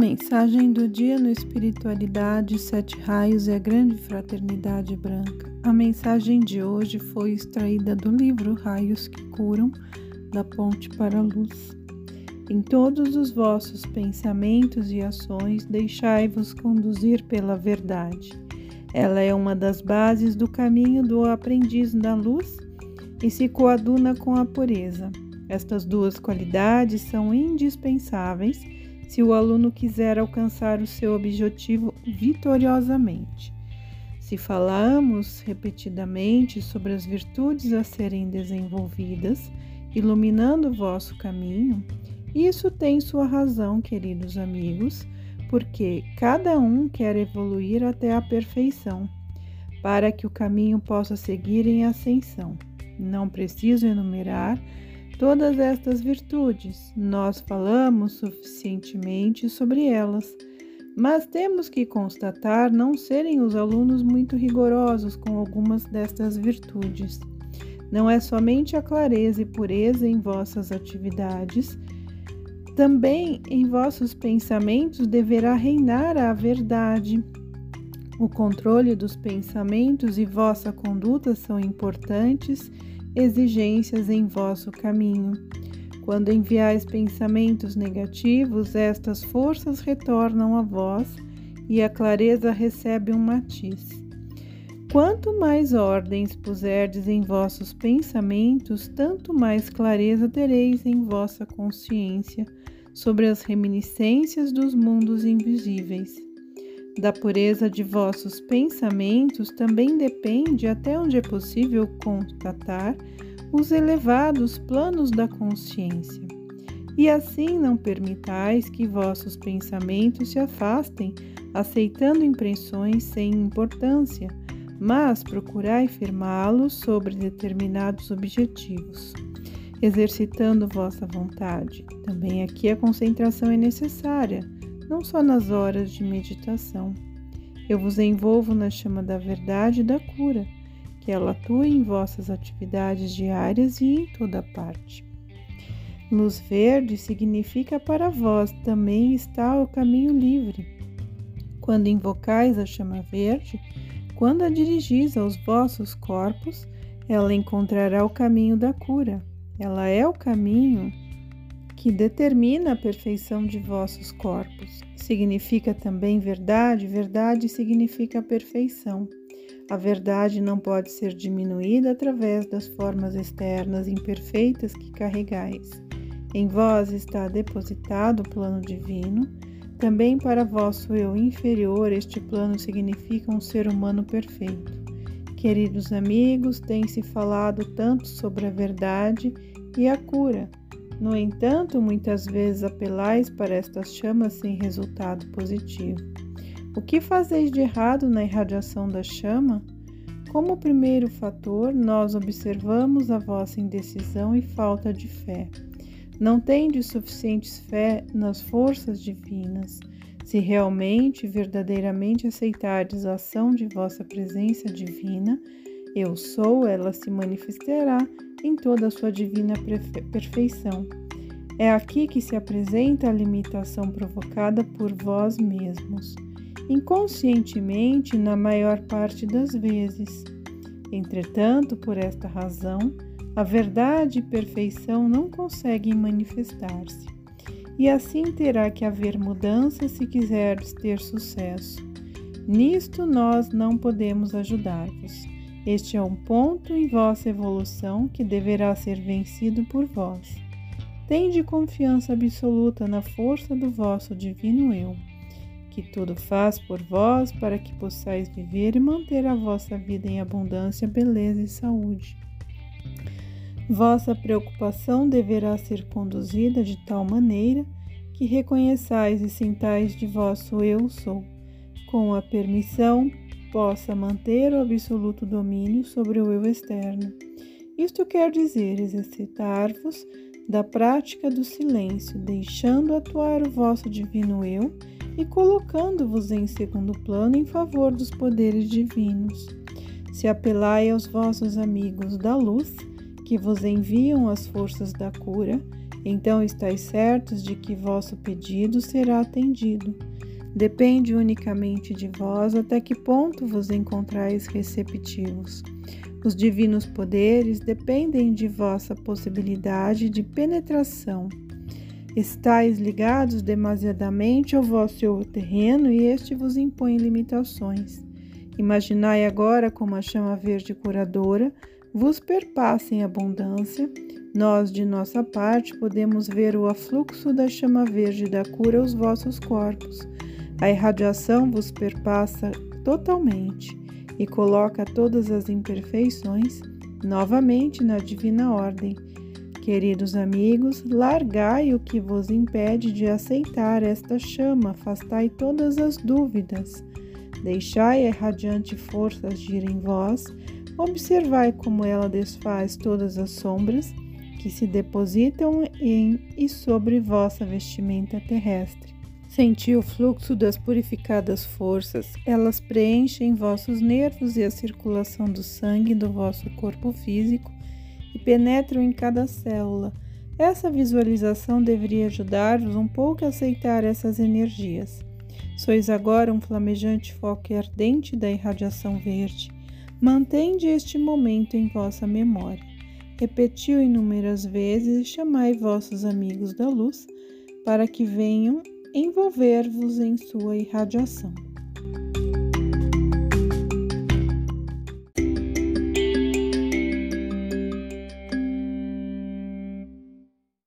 Mensagem do dia no Espiritualidade, Sete Raios e a Grande Fraternidade Branca. A mensagem de hoje foi extraída do livro Raios que Curam, da Ponte para a Luz. Em todos os vossos pensamentos e ações, deixai-vos conduzir pela verdade. Ela é uma das bases do caminho do aprendiz da luz e se coaduna com a pureza. Estas duas qualidades são indispensáveis se o aluno quiser alcançar o seu objetivo vitoriosamente. Se falamos repetidamente sobre as virtudes a serem desenvolvidas, iluminando o vosso caminho, isso tem sua razão, queridos amigos, porque cada um quer evoluir até a perfeição, para que o caminho possa seguir em ascensão. Não preciso enumerar todas estas virtudes. Nós falamos suficientemente sobre elas, mas temos que constatar não serem os alunos muito rigorosos com algumas destas virtudes. Não é somente a clareza e pureza em vossas atividades, também em vossos pensamentos deverá reinar a verdade. O controle dos pensamentos e vossa conduta são importantes exigências em vosso caminho. Quando enviais pensamentos negativos, estas forças retornam a vós e a clareza recebe um matiz. Quanto mais ordens puserdes em vossos pensamentos, tanto mais clareza tereis em vossa consciência sobre as reminiscências dos mundos invisíveis. Da pureza de vossos pensamentos também depende, até onde é possível constatar, os elevados planos da consciência. E assim não permitais que vossos pensamentos se afastem, aceitando impressões sem importância, mas procurai firmá-los sobre determinados objetivos, exercitando vossa vontade. Também aqui a concentração é necessária não só nas horas de meditação. Eu vos envolvo na chama da verdade e da cura, que ela atue em vossas atividades diárias e em toda parte. Luz verde significa para vós também está o caminho livre. Quando invocais a chama verde, quando a dirigis aos vossos corpos, ela encontrará o caminho da cura. Ela é o caminho que determina a perfeição de vossos corpos. Significa também verdade, verdade significa perfeição. A verdade não pode ser diminuída através das formas externas imperfeitas que carregais. Em vós está depositado o plano divino. Também para vosso eu inferior, este plano significa um ser humano perfeito. Queridos amigos, tem-se falado tanto sobre a verdade e a cura no entanto, muitas vezes apelais para estas chamas sem resultado positivo. O que fazeis de errado na irradiação da chama? Como primeiro fator, nós observamos a vossa indecisão e falta de fé. Não tendes suficientes fé nas forças divinas. Se realmente, verdadeiramente aceitardes a ação de vossa presença divina, eu sou, ela se manifestará em toda a sua divina perfeição. É aqui que se apresenta a limitação provocada por vós mesmos, inconscientemente na maior parte das vezes. Entretanto, por esta razão, a verdade e perfeição não conseguem manifestar-se, e assim terá que haver mudança se quiseres ter sucesso. Nisto nós não podemos ajudar-vos. Este é um ponto em vossa evolução que deverá ser vencido por vós. Tende confiança absoluta na força do vosso divino eu, que tudo faz por vós para que possais viver e manter a vossa vida em abundância, beleza e saúde. Vossa preocupação deverá ser conduzida de tal maneira que reconheçais e sintais de vosso eu sou, com a permissão possa manter o absoluto domínio sobre o eu externo. Isto quer dizer exercitar-vos da prática do silêncio, deixando atuar o vosso divino eu e colocando-vos em segundo plano em favor dos poderes divinos. Se apelai aos vossos amigos da luz, que vos enviam as forças da cura, então estáis certos de que vosso pedido será atendido. Depende unicamente de vós até que ponto vos encontrais receptivos. Os divinos poderes dependem de vossa possibilidade de penetração. Estais ligados demasiadamente ao vosso terreno e este vos impõe limitações. Imaginai agora como a chama verde curadora vos perpassa em abundância. Nós, de nossa parte, podemos ver o afluxo da chama verde da cura aos vossos corpos. A irradiação vos perpassa totalmente e coloca todas as imperfeições novamente na divina ordem. Queridos amigos, largai o que vos impede de aceitar esta chama, afastai todas as dúvidas. Deixai a radiante força agir em vós, observai como ela desfaz todas as sombras que se depositam em e sobre vossa vestimenta terrestre. Senti o fluxo das purificadas forças, elas preenchem vossos nervos e a circulação do sangue do vosso corpo físico e penetram em cada célula. Essa visualização deveria ajudar-vos um pouco a aceitar essas energias. Sois agora um flamejante foco ardente da irradiação verde. Mantende este momento em vossa memória. Repetiu inúmeras vezes e chamai vossos amigos da luz para que venham envolver-vos em sua irradiação.